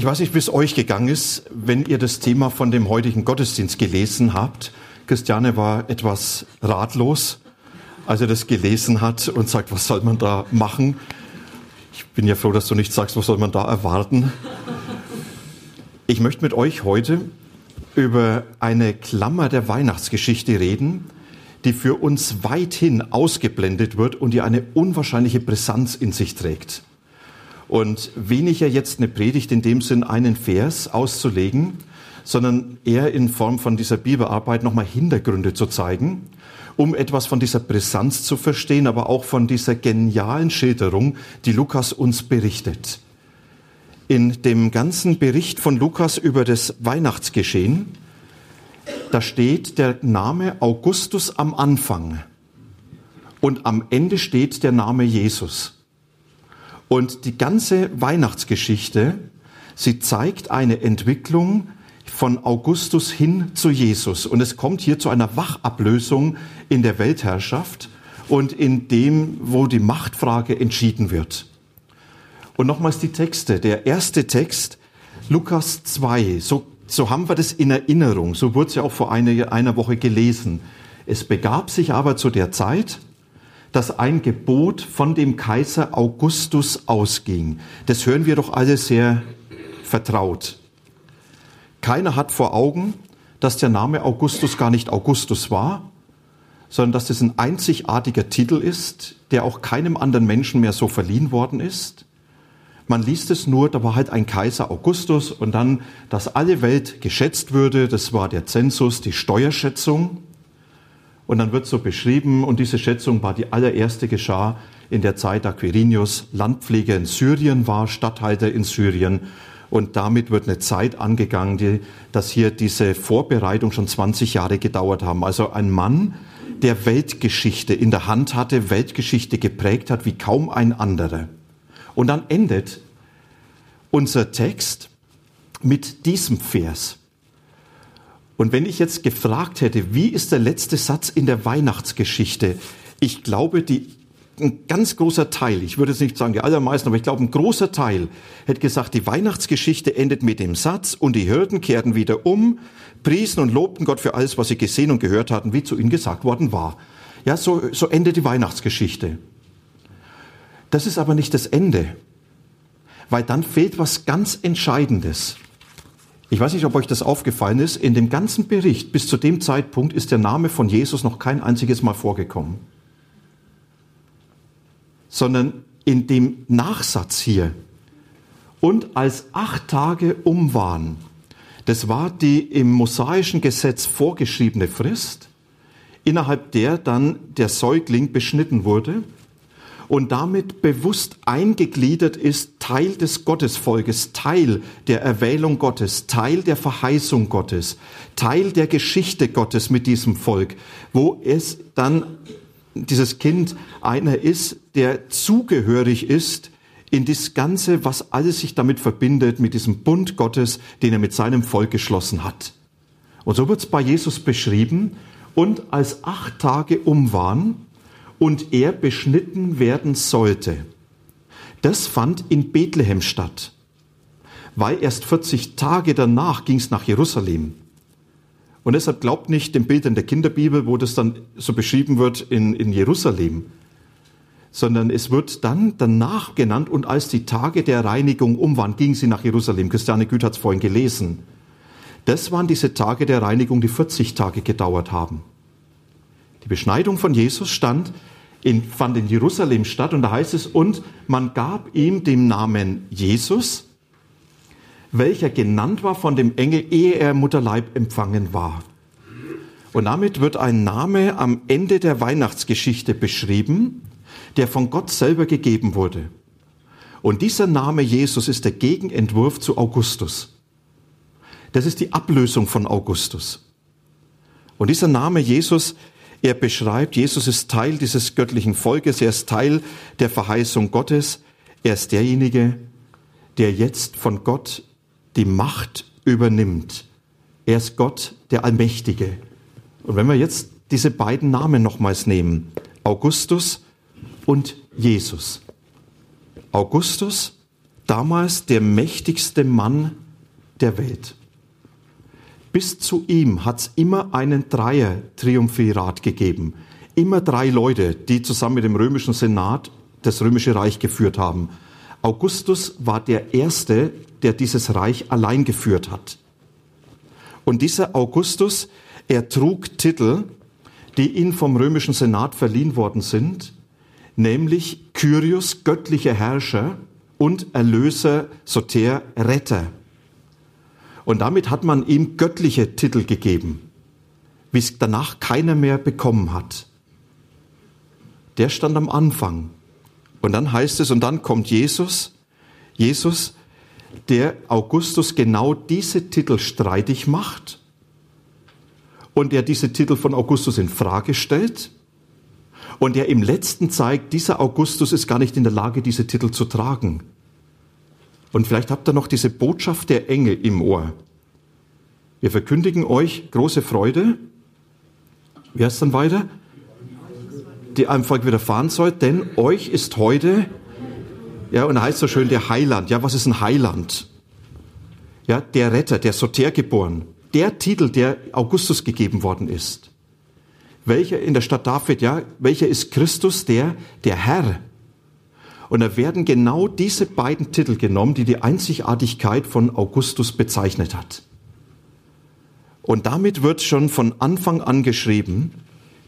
Ich weiß nicht, wie es euch gegangen ist, wenn ihr das Thema von dem heutigen Gottesdienst gelesen habt. Christiane war etwas ratlos, als er das gelesen hat und sagt, was soll man da machen? Ich bin ja froh, dass du nicht sagst, was soll man da erwarten. Ich möchte mit euch heute über eine Klammer der Weihnachtsgeschichte reden, die für uns weithin ausgeblendet wird und die eine unwahrscheinliche Brisanz in sich trägt. Und weniger jetzt eine Predigt in dem Sinn, einen Vers auszulegen, sondern eher in Form von dieser Bibelarbeit nochmal Hintergründe zu zeigen, um etwas von dieser Brisanz zu verstehen, aber auch von dieser genialen Schilderung, die Lukas uns berichtet. In dem ganzen Bericht von Lukas über das Weihnachtsgeschehen, da steht der Name Augustus am Anfang und am Ende steht der Name Jesus. Und die ganze Weihnachtsgeschichte, sie zeigt eine Entwicklung von Augustus hin zu Jesus. Und es kommt hier zu einer Wachablösung in der Weltherrschaft und in dem, wo die Machtfrage entschieden wird. Und nochmals die Texte. Der erste Text, Lukas 2, so, so haben wir das in Erinnerung. So wurde es ja auch vor einer, einer Woche gelesen. Es begab sich aber zu der Zeit, dass ein Gebot von dem Kaiser Augustus ausging. Das hören wir doch alle sehr vertraut. Keiner hat vor Augen, dass der Name Augustus gar nicht Augustus war, sondern dass es ein einzigartiger Titel ist, der auch keinem anderen Menschen mehr so verliehen worden ist. Man liest es nur, da war halt ein Kaiser Augustus und dann, dass alle Welt geschätzt würde, das war der Zensus, die Steuerschätzung. Und dann wird so beschrieben, und diese Schätzung war die allererste geschah in der Zeit, da Quirinius Landpfleger in Syrien war, Statthalter in Syrien. Und damit wird eine Zeit angegangen, die, dass hier diese Vorbereitung schon 20 Jahre gedauert haben. Also ein Mann, der Weltgeschichte in der Hand hatte, Weltgeschichte geprägt hat wie kaum ein anderer. Und dann endet unser Text mit diesem Vers. Und wenn ich jetzt gefragt hätte, wie ist der letzte Satz in der Weihnachtsgeschichte? Ich glaube, die, ein ganz großer Teil, ich würde es nicht sagen die allermeisten, aber ich glaube, ein großer Teil hätte gesagt, die Weihnachtsgeschichte endet mit dem Satz und die Hirten kehrten wieder um, priesen und lobten Gott für alles, was sie gesehen und gehört hatten, wie zu ihnen gesagt worden war. Ja, so, so endet die Weihnachtsgeschichte. Das ist aber nicht das Ende, weil dann fehlt was ganz Entscheidendes. Ich weiß nicht, ob euch das aufgefallen ist. In dem ganzen Bericht bis zu dem Zeitpunkt ist der Name von Jesus noch kein einziges Mal vorgekommen. Sondern in dem Nachsatz hier. Und als acht Tage um waren, das war die im mosaischen Gesetz vorgeschriebene Frist, innerhalb der dann der Säugling beschnitten wurde und damit bewusst eingegliedert ist, Teil des Gottesvolkes, Teil der Erwählung Gottes, Teil der Verheißung Gottes, Teil der Geschichte Gottes mit diesem Volk, wo es dann dieses Kind einer ist, der zugehörig ist in das Ganze, was alles sich damit verbindet, mit diesem Bund Gottes, den er mit seinem Volk geschlossen hat. Und so wird es bei Jesus beschrieben. Und als acht Tage um waren, und er beschnitten werden sollte. Das fand in Bethlehem statt, weil erst 40 Tage danach ging es nach Jerusalem. Und deshalb glaubt nicht dem Bild in der Kinderbibel, wo das dann so beschrieben wird in, in Jerusalem, sondern es wird dann danach genannt und als die Tage der Reinigung um waren, ging sie nach Jerusalem. Christiane Güth hat es vorhin gelesen. Das waren diese Tage der Reinigung, die 40 Tage gedauert haben. Die Beschneidung von Jesus stand in, fand in Jerusalem statt und da heißt es, und man gab ihm den Namen Jesus, welcher genannt war von dem Engel, ehe er Mutterleib empfangen war. Und damit wird ein Name am Ende der Weihnachtsgeschichte beschrieben, der von Gott selber gegeben wurde. Und dieser Name Jesus ist der Gegenentwurf zu Augustus. Das ist die Ablösung von Augustus. Und dieser Name Jesus, er beschreibt, Jesus ist Teil dieses göttlichen Volkes, er ist Teil der Verheißung Gottes, er ist derjenige, der jetzt von Gott die Macht übernimmt. Er ist Gott, der Allmächtige. Und wenn wir jetzt diese beiden Namen nochmals nehmen, Augustus und Jesus. Augustus, damals der mächtigste Mann der Welt. Bis zu ihm hat es immer einen Dreier-Triumphirat gegeben. Immer drei Leute, die zusammen mit dem römischen Senat das römische Reich geführt haben. Augustus war der Erste, der dieses Reich allein geführt hat. Und dieser Augustus, er trug Titel, die ihm vom römischen Senat verliehen worden sind, nämlich Kyrios, göttlicher Herrscher und Erlöser, Soter, Retter. Und damit hat man ihm göttliche Titel gegeben, wie es danach keiner mehr bekommen hat. Der stand am Anfang. Und dann heißt es, und dann kommt Jesus, Jesus, der Augustus genau diese Titel streitig macht und der diese Titel von Augustus in Frage stellt und der im letzten zeigt, dieser Augustus ist gar nicht in der Lage, diese Titel zu tragen. Und vielleicht habt ihr noch diese Botschaft der Engel im Ohr. Wir verkündigen euch große Freude. Wie heißt dann weiter? Die einem Volk widerfahren soll, denn euch ist heute, ja, und da heißt so schön der Heiland. Ja, was ist ein Heiland? Ja, der Retter, der Soter geboren. Der Titel, der Augustus gegeben worden ist. Welcher in der Stadt David, ja, welcher ist Christus, der, der Herr? Und da werden genau diese beiden Titel genommen, die die Einzigartigkeit von Augustus bezeichnet hat. Und damit wird schon von Anfang an geschrieben,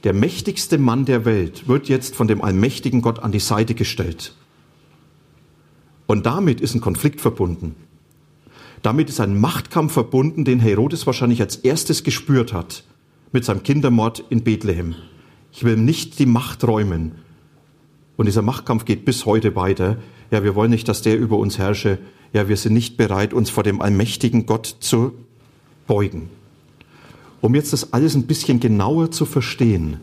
der mächtigste Mann der Welt wird jetzt von dem allmächtigen Gott an die Seite gestellt. Und damit ist ein Konflikt verbunden. Damit ist ein Machtkampf verbunden, den Herodes wahrscheinlich als erstes gespürt hat mit seinem Kindermord in Bethlehem. Ich will nicht die Macht räumen. Und dieser Machtkampf geht bis heute weiter. Ja, wir wollen nicht, dass der über uns herrsche. Ja, wir sind nicht bereit, uns vor dem allmächtigen Gott zu beugen. Um jetzt das alles ein bisschen genauer zu verstehen,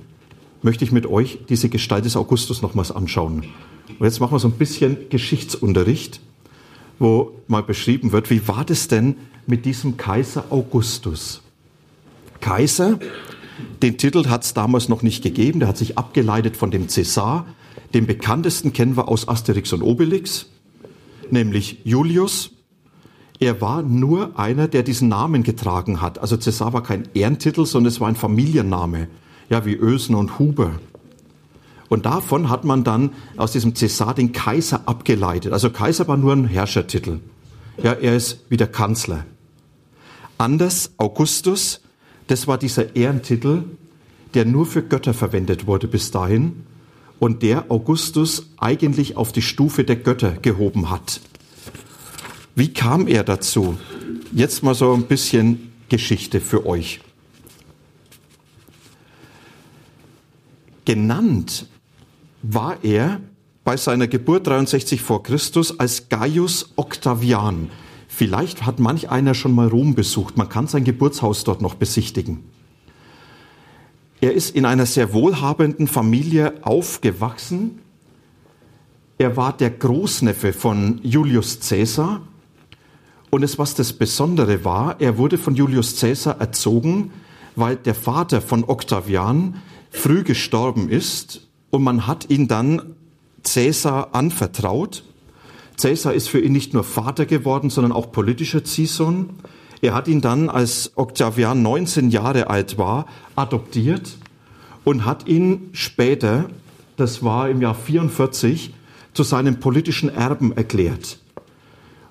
möchte ich mit euch diese Gestalt des Augustus nochmals anschauen. Und jetzt machen wir so ein bisschen Geschichtsunterricht, wo mal beschrieben wird, wie war das denn mit diesem Kaiser Augustus? Kaiser, den Titel hat es damals noch nicht gegeben, der hat sich abgeleitet von dem Cäsar. Den bekanntesten kennen wir aus Asterix und Obelix, nämlich Julius. Er war nur einer, der diesen Namen getragen hat. Also Cäsar war kein Ehrentitel, sondern es war ein Familienname. Ja, wie Ösen und Huber. Und davon hat man dann aus diesem Cäsar den Kaiser abgeleitet. Also Kaiser war nur ein Herrschertitel. Ja, er ist wie der Kanzler. Anders Augustus, das war dieser Ehrentitel, der nur für Götter verwendet wurde bis dahin und der Augustus eigentlich auf die Stufe der Götter gehoben hat. Wie kam er dazu? Jetzt mal so ein bisschen Geschichte für euch. Genannt war er bei seiner Geburt 63 vor Christus als Gaius Octavian. Vielleicht hat manch einer schon mal Rom besucht. Man kann sein Geburtshaus dort noch besichtigen. Er ist in einer sehr wohlhabenden Familie aufgewachsen. Er war der Großneffe von Julius Caesar und es, was das Besondere war, er wurde von Julius Caesar erzogen, weil der Vater von Octavian früh gestorben ist und man hat ihn dann Caesar anvertraut. Caesar ist für ihn nicht nur Vater geworden, sondern auch politischer Ziehsohn. Er hat ihn dann, als Octavian 19 Jahre alt war, adoptiert und hat ihn später, das war im Jahr 44, zu seinem politischen Erben erklärt.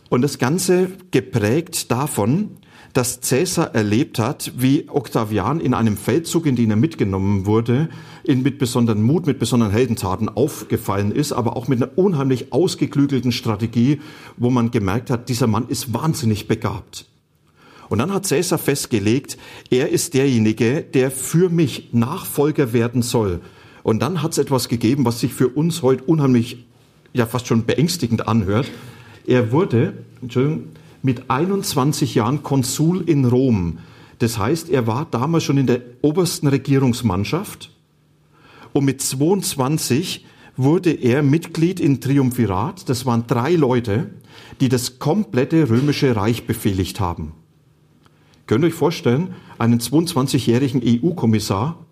Und das Ganze geprägt davon, dass Caesar erlebt hat, wie Octavian in einem Feldzug, in den er mitgenommen wurde, in, mit besonderen Mut, mit besonderen Heldentaten aufgefallen ist, aber auch mit einer unheimlich ausgeklügelten Strategie, wo man gemerkt hat, dieser Mann ist wahnsinnig begabt. Und dann hat Caesar festgelegt, er ist derjenige, der für mich Nachfolger werden soll. Und dann hat es etwas gegeben, was sich für uns heute unheimlich, ja fast schon beängstigend anhört. Er wurde, Entschuldigung, mit 21 Jahren Konsul in Rom. Das heißt, er war damals schon in der obersten Regierungsmannschaft und mit 22 wurde er Mitglied in Triumphirat. Das waren drei Leute, die das komplette römische Reich befehligt haben. Könnt ihr euch vorstellen, einen 22-jährigen EU-Kommissar,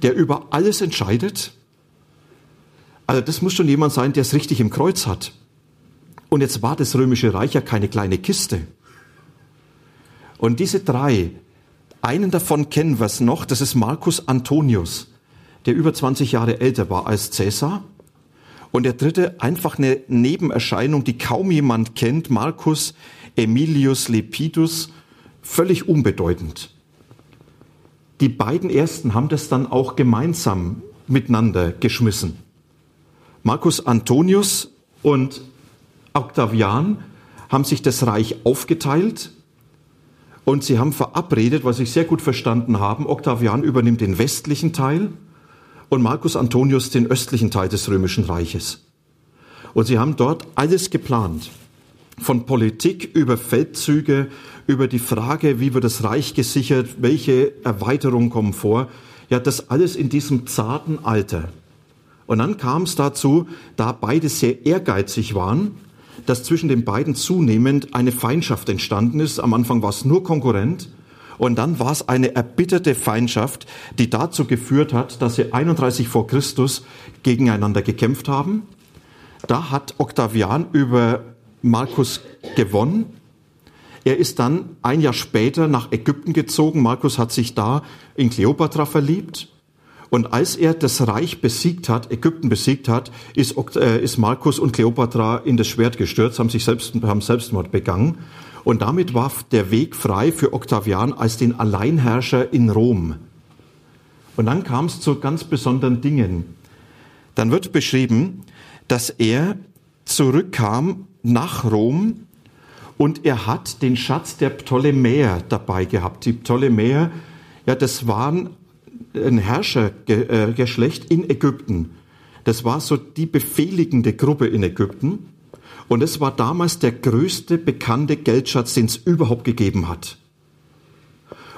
der über alles entscheidet? Also das muss schon jemand sein, der es richtig im Kreuz hat. Und jetzt war das römische Reich ja keine kleine Kiste. Und diese drei, einen davon kennen wir es noch, das ist Marcus Antonius, der über 20 Jahre älter war als Caesar. Und der dritte, einfach eine Nebenerscheinung, die kaum jemand kennt, Marcus Emilius Lepidus, völlig unbedeutend. Die beiden ersten haben das dann auch gemeinsam miteinander geschmissen. Marcus Antonius und Octavian haben sich das Reich aufgeteilt und sie haben verabredet, was ich sehr gut verstanden haben, Octavian übernimmt den westlichen Teil und Marcus Antonius den östlichen Teil des römischen Reiches. Und sie haben dort alles geplant. Von Politik über Feldzüge, über die Frage, wie wird das Reich gesichert, welche Erweiterungen kommen vor. Ja, das alles in diesem zarten Alter. Und dann kam es dazu, da beide sehr ehrgeizig waren, dass zwischen den beiden zunehmend eine Feindschaft entstanden ist. Am Anfang war es nur Konkurrent und dann war es eine erbitterte Feindschaft, die dazu geführt hat, dass sie 31 vor Christus gegeneinander gekämpft haben. Da hat Octavian über Markus gewonnen. Er ist dann ein Jahr später nach Ägypten gezogen. Markus hat sich da in Kleopatra verliebt. Und als er das Reich besiegt hat, Ägypten besiegt hat, ist, äh, ist Markus und Kleopatra in das Schwert gestürzt, haben sich selbst, haben Selbstmord begangen. Und damit war der Weg frei für Octavian als den Alleinherrscher in Rom. Und dann kam es zu ganz besonderen Dingen. Dann wird beschrieben, dass er zurückkam nach Rom und er hat den Schatz der Ptolemäer dabei gehabt. Die Ptolemäer, ja, das waren ein Herrschergeschlecht in Ägypten. Das war so die befehligende Gruppe in Ägypten. Und es war damals der größte bekannte Geldschatz, den es überhaupt gegeben hat.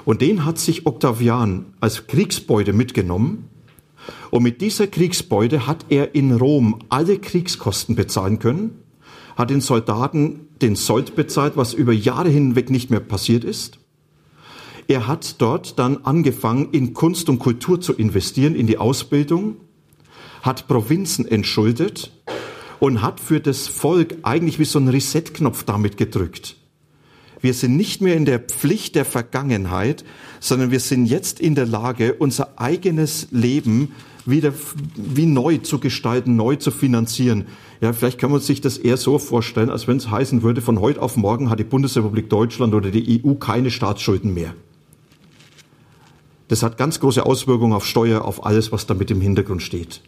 Und den hat sich Octavian als Kriegsbeute mitgenommen. Und mit dieser Kriegsbeute hat er in Rom alle Kriegskosten bezahlen können, hat den Soldaten den Sold bezahlt, was über Jahre hinweg nicht mehr passiert ist. Er hat dort dann angefangen, in Kunst und Kultur zu investieren, in die Ausbildung, hat Provinzen entschuldet und hat für das Volk eigentlich wie so ein Reset-Knopf damit gedrückt. Wir sind nicht mehr in der Pflicht der Vergangenheit, sondern wir sind jetzt in der Lage, unser eigenes Leben wieder wie neu zu gestalten, neu zu finanzieren. Ja, vielleicht kann man sich das eher so vorstellen, als wenn es heißen würde, von heute auf morgen hat die Bundesrepublik Deutschland oder die EU keine Staatsschulden mehr. Das hat ganz große Auswirkungen auf Steuer, auf alles, was damit im Hintergrund steht.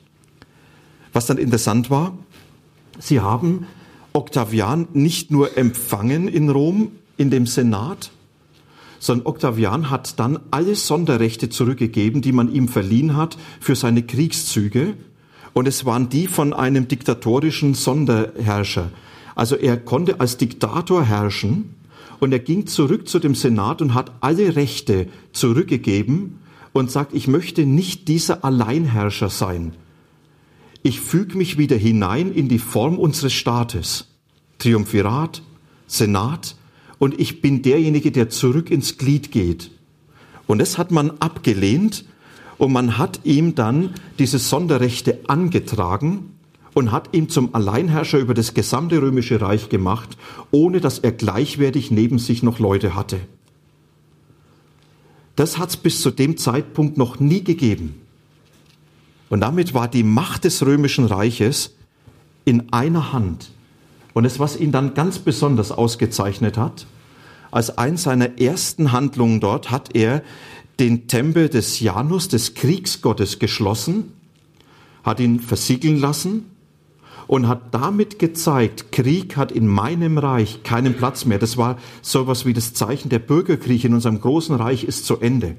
Was dann interessant war, sie haben Octavian nicht nur empfangen in Rom, in dem Senat, sondern Octavian hat dann alle Sonderrechte zurückgegeben, die man ihm verliehen hat für seine Kriegszüge. Und es waren die von einem diktatorischen Sonderherrscher. Also er konnte als Diktator herrschen und er ging zurück zu dem Senat und hat alle Rechte zurückgegeben und sagt, ich möchte nicht dieser Alleinherrscher sein. Ich füge mich wieder hinein in die Form unseres Staates. Triumphirat, Senat und ich bin derjenige, der zurück ins Glied geht. Und das hat man abgelehnt und man hat ihm dann diese Sonderrechte angetragen und hat ihn zum Alleinherrscher über das gesamte römische Reich gemacht, ohne dass er gleichwertig neben sich noch Leute hatte. Das hat es bis zu dem Zeitpunkt noch nie gegeben. Und damit war die Macht des römischen Reiches in einer Hand. Und es, was ihn dann ganz besonders ausgezeichnet hat, als eins seiner ersten Handlungen dort hat er den Tempel des Janus, des Kriegsgottes, geschlossen, hat ihn versiegeln lassen und hat damit gezeigt, Krieg hat in meinem Reich keinen Platz mehr. Das war sowas wie das Zeichen, der Bürgerkrieg in unserem großen Reich ist zu Ende.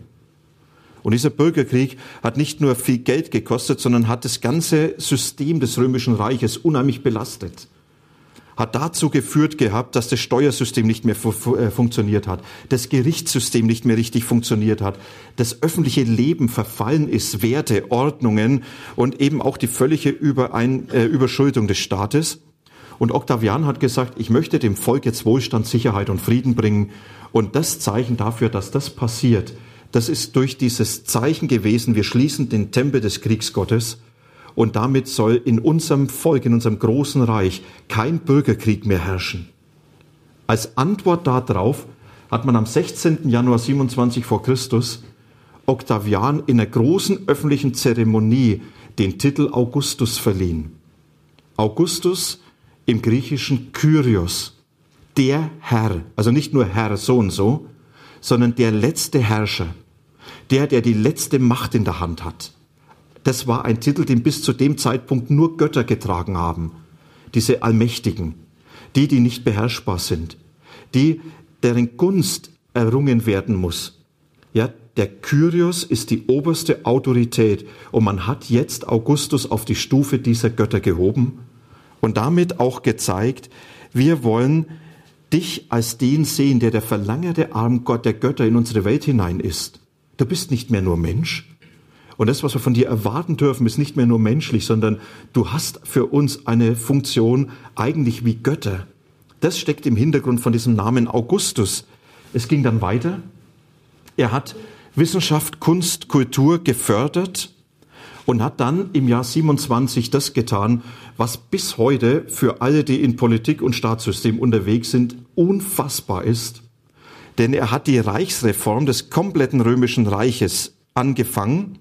Und dieser Bürgerkrieg hat nicht nur viel Geld gekostet, sondern hat das ganze System des römischen Reiches unheimlich belastet. Hat dazu geführt gehabt, dass das Steuersystem nicht mehr fu äh, funktioniert hat, das Gerichtssystem nicht mehr richtig funktioniert hat, das öffentliche Leben verfallen ist, Werte, Ordnungen und eben auch die völlige Überein äh, Überschuldung des Staates. Und Octavian hat gesagt, ich möchte dem Volk jetzt Wohlstand, Sicherheit und Frieden bringen. Und das Zeichen dafür, dass das passiert, das ist durch dieses Zeichen gewesen, wir schließen den Tempel des Kriegsgottes und damit soll in unserem Volk, in unserem großen Reich kein Bürgerkrieg mehr herrschen. Als Antwort darauf hat man am 16. Januar 27 vor Christus Octavian in einer großen öffentlichen Zeremonie den Titel Augustus verliehen. Augustus im Griechischen Kyrios, der Herr, also nicht nur Herr so und so, sondern der letzte Herrscher, der, der die letzte Macht in der Hand hat das war ein Titel, den bis zu dem Zeitpunkt nur Götter getragen haben. Diese Allmächtigen, die, die nicht beherrschbar sind, die, deren Gunst errungen werden muss. Ja, der Kyrios ist die oberste Autorität und man hat jetzt Augustus auf die Stufe dieser Götter gehoben und damit auch gezeigt, wir wollen dich als den sehen, der der verlangerte Arm Gott der Götter in unsere Welt hinein ist. Du bist nicht mehr nur Mensch, und das, was wir von dir erwarten dürfen, ist nicht mehr nur menschlich, sondern du hast für uns eine Funktion eigentlich wie Götter. Das steckt im Hintergrund von diesem Namen Augustus. Es ging dann weiter. Er hat Wissenschaft, Kunst, Kultur gefördert und hat dann im Jahr 27 das getan, was bis heute für alle, die in Politik und Staatssystem unterwegs sind, unfassbar ist. Denn er hat die Reichsreform des kompletten römischen Reiches angefangen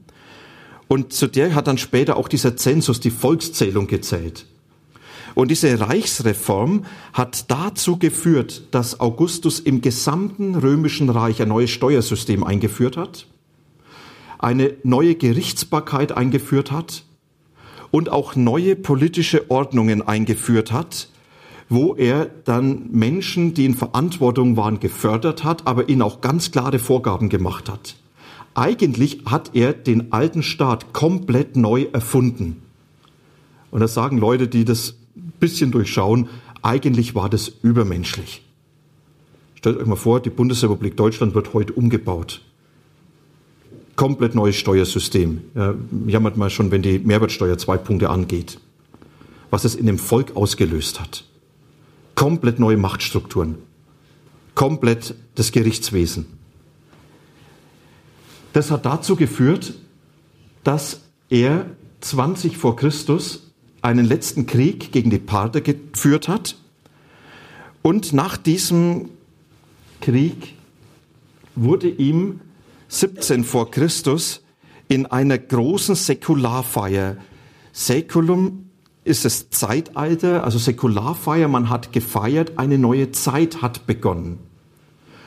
und zu der hat dann später auch dieser Zensus, die Volkszählung gezählt. Und diese Reichsreform hat dazu geführt, dass Augustus im gesamten römischen Reich ein neues Steuersystem eingeführt hat, eine neue Gerichtsbarkeit eingeführt hat und auch neue politische Ordnungen eingeführt hat, wo er dann Menschen, die in Verantwortung waren, gefördert hat, aber ihnen auch ganz klare Vorgaben gemacht hat. Eigentlich hat er den alten Staat komplett neu erfunden. Und das sagen Leute, die das ein bisschen durchschauen, eigentlich war das übermenschlich. Stellt euch mal vor, die Bundesrepublik Deutschland wird heute umgebaut. Komplett neues Steuersystem. Ja, jammert mal schon, wenn die Mehrwertsteuer zwei Punkte angeht. Was es in dem Volk ausgelöst hat. Komplett neue Machtstrukturen. Komplett das Gerichtswesen. Das hat dazu geführt, dass er 20 vor Christus einen letzten Krieg gegen die Parther geführt hat. Und nach diesem Krieg wurde ihm 17 vor Christus in einer großen Säkularfeier, Säkulum ist das Zeitalter, also Säkularfeier, man hat gefeiert, eine neue Zeit hat begonnen.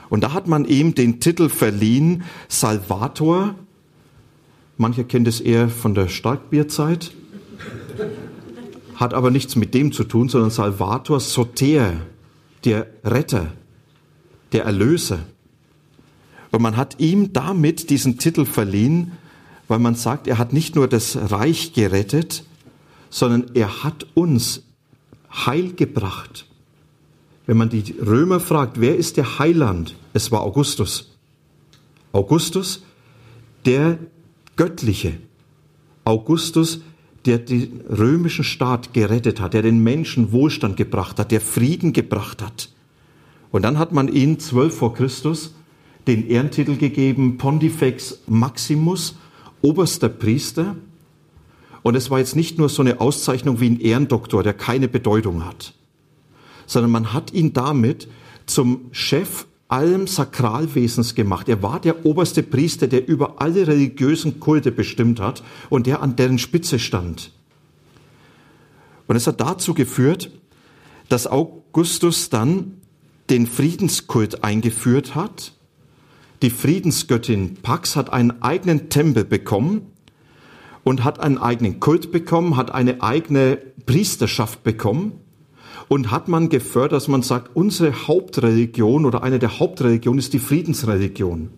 Und da hat man ihm den Titel verliehen, Salvator. Mancher kennt es eher von der Starkbierzeit. Hat aber nichts mit dem zu tun, sondern Salvator Soter, der Retter, der Erlöser. Und man hat ihm damit diesen Titel verliehen, weil man sagt, er hat nicht nur das Reich gerettet, sondern er hat uns Heil gebracht. Wenn man die Römer fragt, wer ist der Heiland? Es war Augustus. Augustus, der Göttliche. Augustus, der den römischen Staat gerettet hat, der den Menschen Wohlstand gebracht hat, der Frieden gebracht hat. Und dann hat man ihm zwölf vor Christus den Ehrentitel gegeben, Pontifex Maximus, oberster Priester. Und es war jetzt nicht nur so eine Auszeichnung wie ein Ehrendoktor, der keine Bedeutung hat sondern man hat ihn damit zum Chef allem Sakralwesens gemacht. Er war der oberste Priester, der über alle religiösen Kulte bestimmt hat und der an deren Spitze stand. Und es hat dazu geführt, dass Augustus dann den Friedenskult eingeführt hat. Die Friedensgöttin Pax hat einen eigenen Tempel bekommen und hat einen eigenen Kult bekommen, hat eine eigene Priesterschaft bekommen und hat man gefördert, dass man sagt, unsere Hauptreligion oder eine der Hauptreligionen ist die Friedensreligion.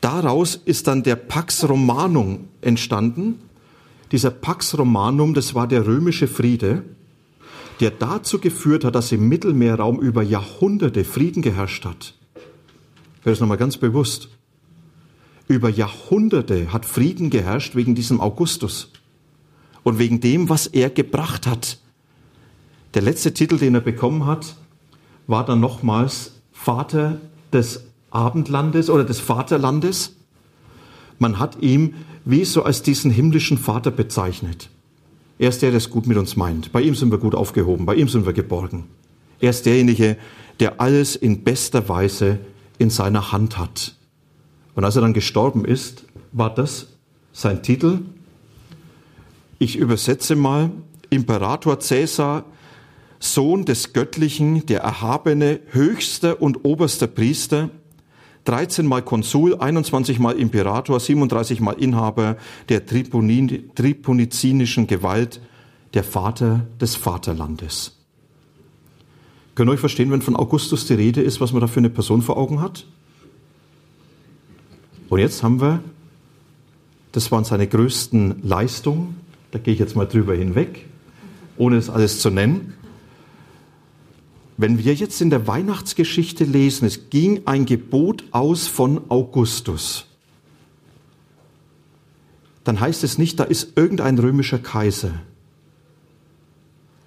Daraus ist dann der Pax Romanum entstanden. Dieser Pax Romanum, das war der römische Friede, der dazu geführt hat, dass im Mittelmeerraum über Jahrhunderte Frieden geherrscht hat. Wäre das nochmal ganz bewusst. Über Jahrhunderte hat Frieden geherrscht wegen diesem Augustus und wegen dem, was er gebracht hat. Der letzte Titel, den er bekommen hat, war dann nochmals Vater des Abendlandes oder des Vaterlandes. Man hat ihm wie so als diesen himmlischen Vater bezeichnet. Er ist der, der es gut mit uns meint. Bei ihm sind wir gut aufgehoben, bei ihm sind wir geborgen. Er ist derjenige, der alles in bester Weise in seiner Hand hat. Und als er dann gestorben ist, war das sein Titel. Ich übersetze mal, Imperator Caesar, Sohn des Göttlichen, der erhabene, höchster und oberster Priester, 13 mal Konsul, 21 mal Imperator, 37 mal Inhaber der triponizinischen Gewalt, der Vater des Vaterlandes. Könnt ihr euch verstehen, wenn von Augustus die Rede ist, was man da für eine Person vor Augen hat? Und jetzt haben wir, das waren seine größten Leistungen, da gehe ich jetzt mal drüber hinweg, ohne es alles zu nennen. Wenn wir jetzt in der Weihnachtsgeschichte lesen, es ging ein Gebot aus von Augustus, dann heißt es nicht, da ist irgendein römischer Kaiser,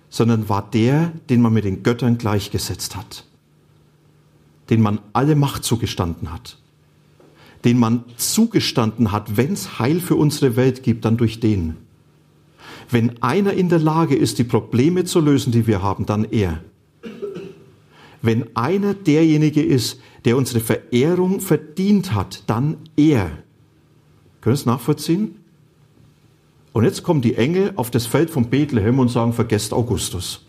sondern war der, den man mit den Göttern gleichgesetzt hat, den man alle Macht zugestanden hat, den man zugestanden hat, wenn es Heil für unsere Welt gibt, dann durch den. Wenn einer in der Lage ist, die Probleme zu lösen, die wir haben, dann er wenn einer derjenige ist, der unsere Verehrung verdient hat, dann er. Können Sie es nachvollziehen? Und jetzt kommen die Engel auf das Feld von Bethlehem und sagen, vergesst Augustus.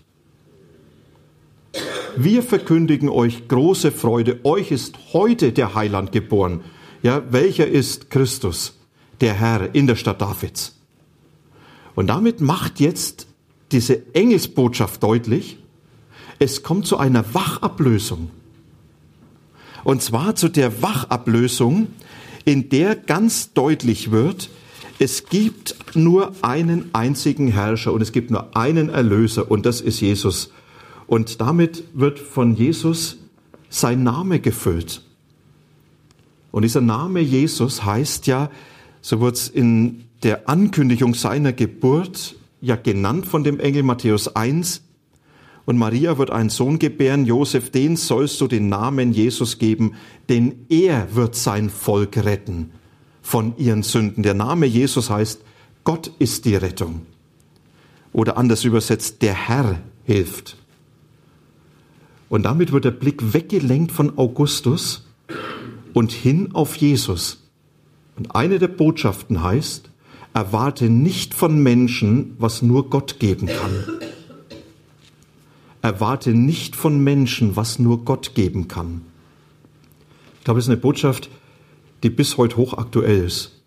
Wir verkündigen euch große Freude. Euch ist heute der Heiland geboren. Ja, welcher ist Christus, der Herr in der Stadt Davids? Und damit macht jetzt diese Engelsbotschaft deutlich, es kommt zu einer Wachablösung. Und zwar zu der Wachablösung, in der ganz deutlich wird, es gibt nur einen einzigen Herrscher und es gibt nur einen Erlöser und das ist Jesus. Und damit wird von Jesus sein Name gefüllt. Und dieser Name Jesus heißt ja, so wird es in der Ankündigung seiner Geburt ja genannt von dem Engel Matthäus 1, und Maria wird einen Sohn gebären, Josef, den sollst du den Namen Jesus geben, denn er wird sein Volk retten von ihren Sünden. Der Name Jesus heißt, Gott ist die Rettung. Oder anders übersetzt, der Herr hilft. Und damit wird der Blick weggelenkt von Augustus und hin auf Jesus. Und eine der Botschaften heißt, erwarte nicht von Menschen, was nur Gott geben kann. Erwarte nicht von Menschen, was nur Gott geben kann. Ich glaube, das ist eine Botschaft, die bis heute hochaktuell ist.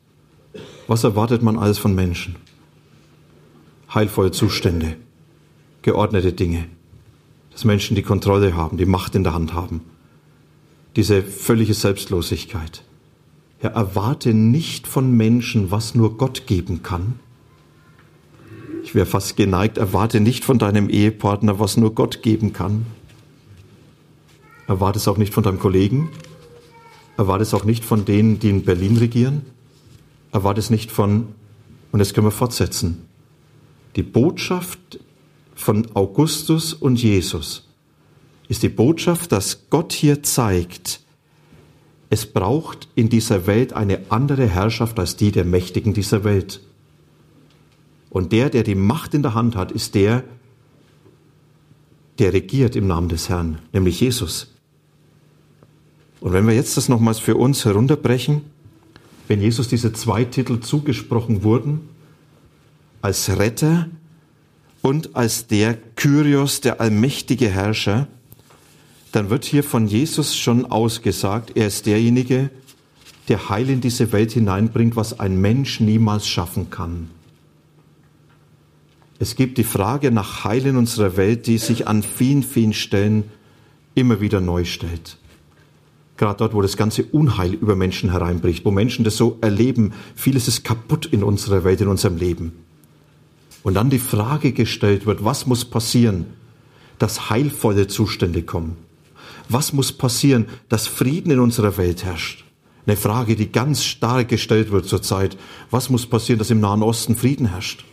Was erwartet man alles von Menschen? Heilvolle Zustände, geordnete Dinge, dass Menschen die Kontrolle haben, die Macht in der Hand haben, diese völlige Selbstlosigkeit. Ja, erwarte nicht von Menschen, was nur Gott geben kann, ich wäre fast geneigt, erwarte nicht von deinem Ehepartner, was nur Gott geben kann. Erwarte es auch nicht von deinem Kollegen. Erwarte es auch nicht von denen, die in Berlin regieren. Erwarte es nicht von, und jetzt können wir fortsetzen, die Botschaft von Augustus und Jesus ist die Botschaft, dass Gott hier zeigt, es braucht in dieser Welt eine andere Herrschaft als die der Mächtigen dieser Welt. Und der, der die Macht in der Hand hat, ist der, der regiert im Namen des Herrn, nämlich Jesus. Und wenn wir jetzt das nochmals für uns herunterbrechen, wenn Jesus diese zwei Titel zugesprochen wurden, als Retter und als der Kyrios, der allmächtige Herrscher, dann wird hier von Jesus schon ausgesagt, er ist derjenige, der Heil in diese Welt hineinbringt, was ein Mensch niemals schaffen kann. Es gibt die Frage nach Heil in unserer Welt, die sich an vielen, vielen Stellen immer wieder neu stellt. Gerade dort, wo das ganze Unheil über Menschen hereinbricht, wo Menschen das so erleben, vieles ist kaputt in unserer Welt, in unserem Leben. Und dann die Frage gestellt wird, was muss passieren, dass heilvolle Zustände kommen? Was muss passieren, dass Frieden in unserer Welt herrscht? Eine Frage, die ganz stark gestellt wird zurzeit. Was muss passieren, dass im Nahen Osten Frieden herrscht?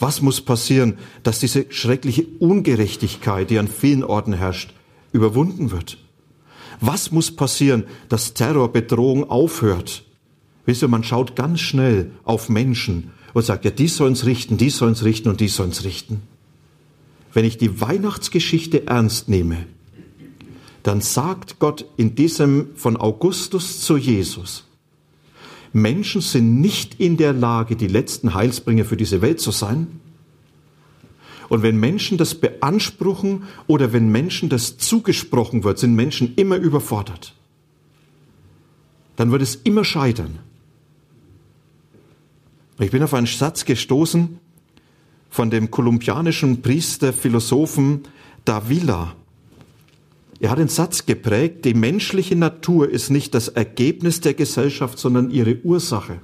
Was muss passieren, dass diese schreckliche Ungerechtigkeit, die an vielen Orten herrscht, überwunden wird? Was muss passieren, dass Terrorbedrohung aufhört? Wisst ihr, man schaut ganz schnell auf Menschen und sagt, ja, die sollen's richten, die sollen's richten und die sollen's richten. Wenn ich die Weihnachtsgeschichte ernst nehme, dann sagt Gott in diesem von Augustus zu Jesus, Menschen sind nicht in der Lage, die letzten Heilsbringer für diese Welt zu sein. Und wenn Menschen das beanspruchen oder wenn Menschen das zugesprochen wird, sind Menschen immer überfordert. Dann wird es immer scheitern. Ich bin auf einen Satz gestoßen von dem kolumbianischen Priester, Philosophen Davila. Er hat den Satz geprägt, die menschliche Natur ist nicht das Ergebnis der Gesellschaft, sondern ihre Ursache.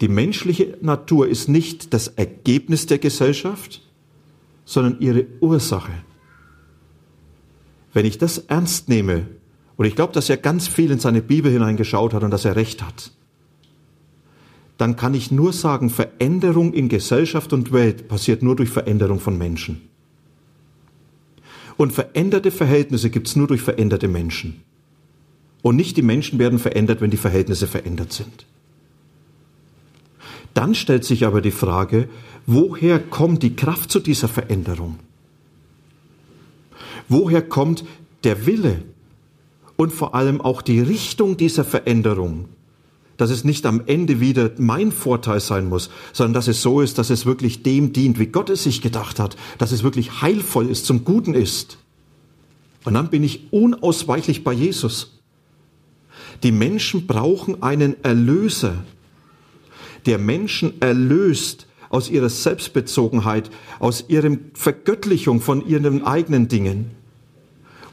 Die menschliche Natur ist nicht das Ergebnis der Gesellschaft, sondern ihre Ursache. Wenn ich das ernst nehme, und ich glaube, dass er ganz viel in seine Bibel hineingeschaut hat und dass er recht hat, dann kann ich nur sagen, Veränderung in Gesellschaft und Welt passiert nur durch Veränderung von Menschen. Und veränderte Verhältnisse gibt es nur durch veränderte Menschen. Und nicht die Menschen werden verändert, wenn die Verhältnisse verändert sind. Dann stellt sich aber die Frage, woher kommt die Kraft zu dieser Veränderung? Woher kommt der Wille und vor allem auch die Richtung dieser Veränderung? Dass es nicht am Ende wieder mein Vorteil sein muss, sondern dass es so ist, dass es wirklich dem dient, wie Gott es sich gedacht hat, dass es wirklich heilvoll ist, zum Guten ist. Und dann bin ich unausweichlich bei Jesus. Die Menschen brauchen einen Erlöser, der Menschen erlöst aus ihrer Selbstbezogenheit, aus ihrer Vergöttlichung von ihren eigenen Dingen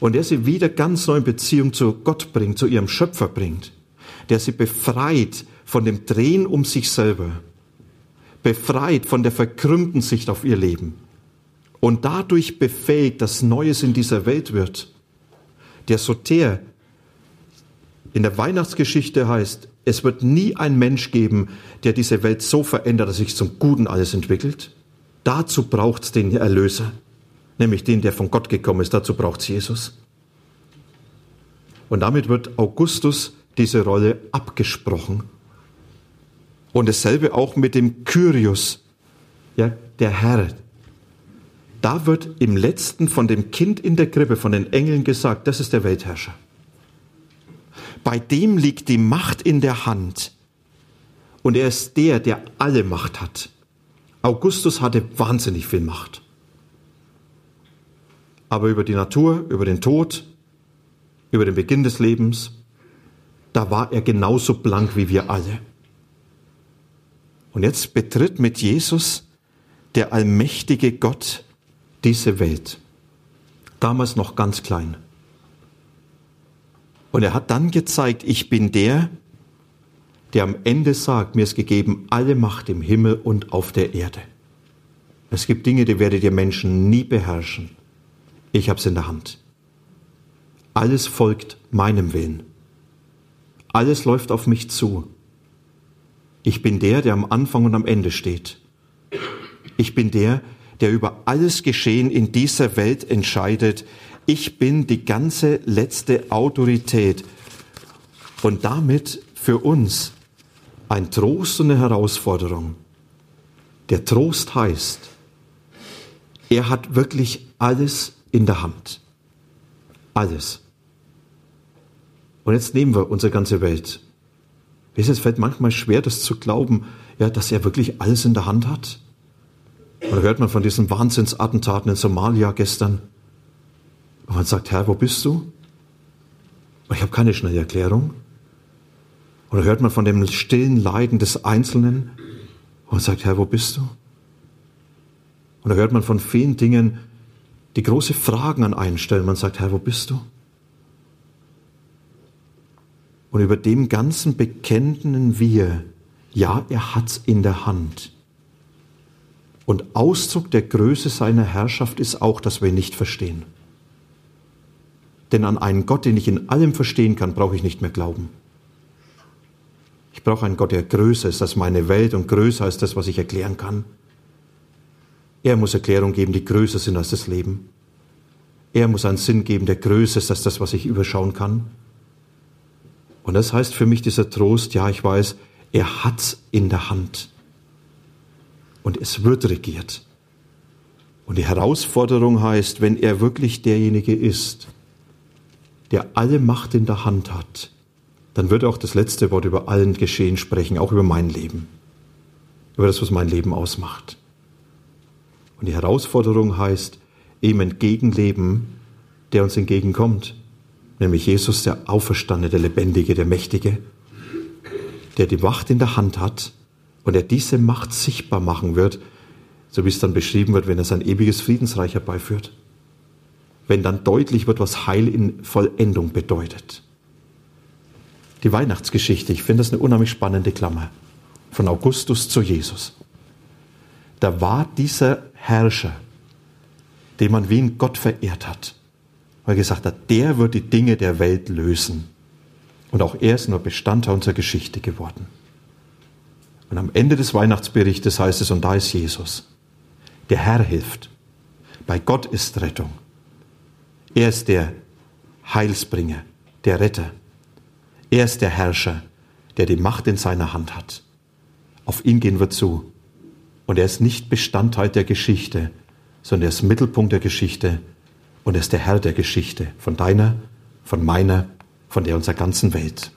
und der sie wieder ganz neu in Beziehung zu Gott bringt, zu ihrem Schöpfer bringt der sie befreit von dem Drehen um sich selber, befreit von der verkrümmten Sicht auf ihr Leben und dadurch befähigt, dass Neues in dieser Welt wird. Der Soter in der Weihnachtsgeschichte heißt, es wird nie ein Mensch geben, der diese Welt so verändert, dass sich zum Guten alles entwickelt. Dazu braucht es den Erlöser, nämlich den, der von Gott gekommen ist. Dazu braucht es Jesus. Und damit wird Augustus diese Rolle abgesprochen. Und dasselbe auch mit dem Kyrios, ja, der Herr. Da wird im letzten von dem Kind in der Krippe, von den Engeln gesagt, das ist der Weltherrscher. Bei dem liegt die Macht in der Hand. Und er ist der, der alle Macht hat. Augustus hatte wahnsinnig viel Macht. Aber über die Natur, über den Tod, über den Beginn des Lebens, da war er genauso blank wie wir alle. Und jetzt betritt mit Jesus der allmächtige Gott diese Welt. Damals noch ganz klein. Und er hat dann gezeigt, ich bin der, der am Ende sagt, mir ist gegeben alle Macht im Himmel und auf der Erde. Es gibt Dinge, die werdet ihr Menschen nie beherrschen. Ich habe es in der Hand. Alles folgt meinem Willen. Alles läuft auf mich zu. Ich bin der, der am Anfang und am Ende steht. Ich bin der, der über alles Geschehen in dieser Welt entscheidet. Ich bin die ganze letzte Autorität. Und damit für uns ein Trost und eine Herausforderung. Der Trost heißt, er hat wirklich alles in der Hand. Alles. Und jetzt nehmen wir unsere ganze Welt. Es fällt manchmal schwer, das zu glauben, ja, dass er wirklich alles in der Hand hat. Oder hört man von diesen Wahnsinnsattentaten in Somalia gestern. Und man sagt, Herr, wo bist du? ich habe keine schnelle Erklärung. Oder hört man von dem stillen Leiden des Einzelnen und sagt, Herr, wo bist du? Oder hört man von vielen Dingen, die große Fragen an einen stellen. Man sagt, Herr, wo bist du? Und über dem Ganzen bekennen wir, ja, er hat's in der Hand. Und Ausdruck der Größe seiner Herrschaft ist auch, dass wir ihn nicht verstehen. Denn an einen Gott, den ich in allem verstehen kann, brauche ich nicht mehr glauben. Ich brauche einen Gott, der größer ist als meine Welt und größer als das, was ich erklären kann. Er muss Erklärungen geben, die größer sind als das Leben. Er muss einen Sinn geben, der größer ist als das, was ich überschauen kann. Und das heißt für mich dieser Trost, ja, ich weiß, er hat's in der Hand. Und es wird regiert. Und die Herausforderung heißt, wenn er wirklich derjenige ist, der alle Macht in der Hand hat, dann wird er auch das letzte Wort über allen Geschehen sprechen, auch über mein Leben, über das, was mein Leben ausmacht. Und die Herausforderung heißt, ihm entgegenleben, der uns entgegenkommt, nämlich Jesus, der Auferstandene, der Lebendige, der Mächtige, der die Macht in der Hand hat und er diese Macht sichtbar machen wird, so wie es dann beschrieben wird, wenn er sein ewiges Friedensreich herbeiführt. Wenn dann deutlich wird, was Heil in Vollendung bedeutet. Die Weihnachtsgeschichte, ich finde das eine unheimlich spannende Klammer. Von Augustus zu Jesus. Da war dieser Herrscher, den man wie ein Gott verehrt hat, weil er gesagt hat, der wird die Dinge der Welt lösen. Und auch er ist nur Bestandteil unserer Geschichte geworden. Und am Ende des Weihnachtsberichtes heißt es, und da ist Jesus. Der Herr hilft. Bei Gott ist Rettung. Er ist der Heilsbringer, der Retter. Er ist der Herrscher, der die Macht in seiner Hand hat. Auf ihn gehen wir zu. Und er ist nicht Bestandteil der Geschichte, sondern er ist Mittelpunkt der Geschichte und er ist der Herr der Geschichte, von deiner, von meiner, von der unserer ganzen Welt.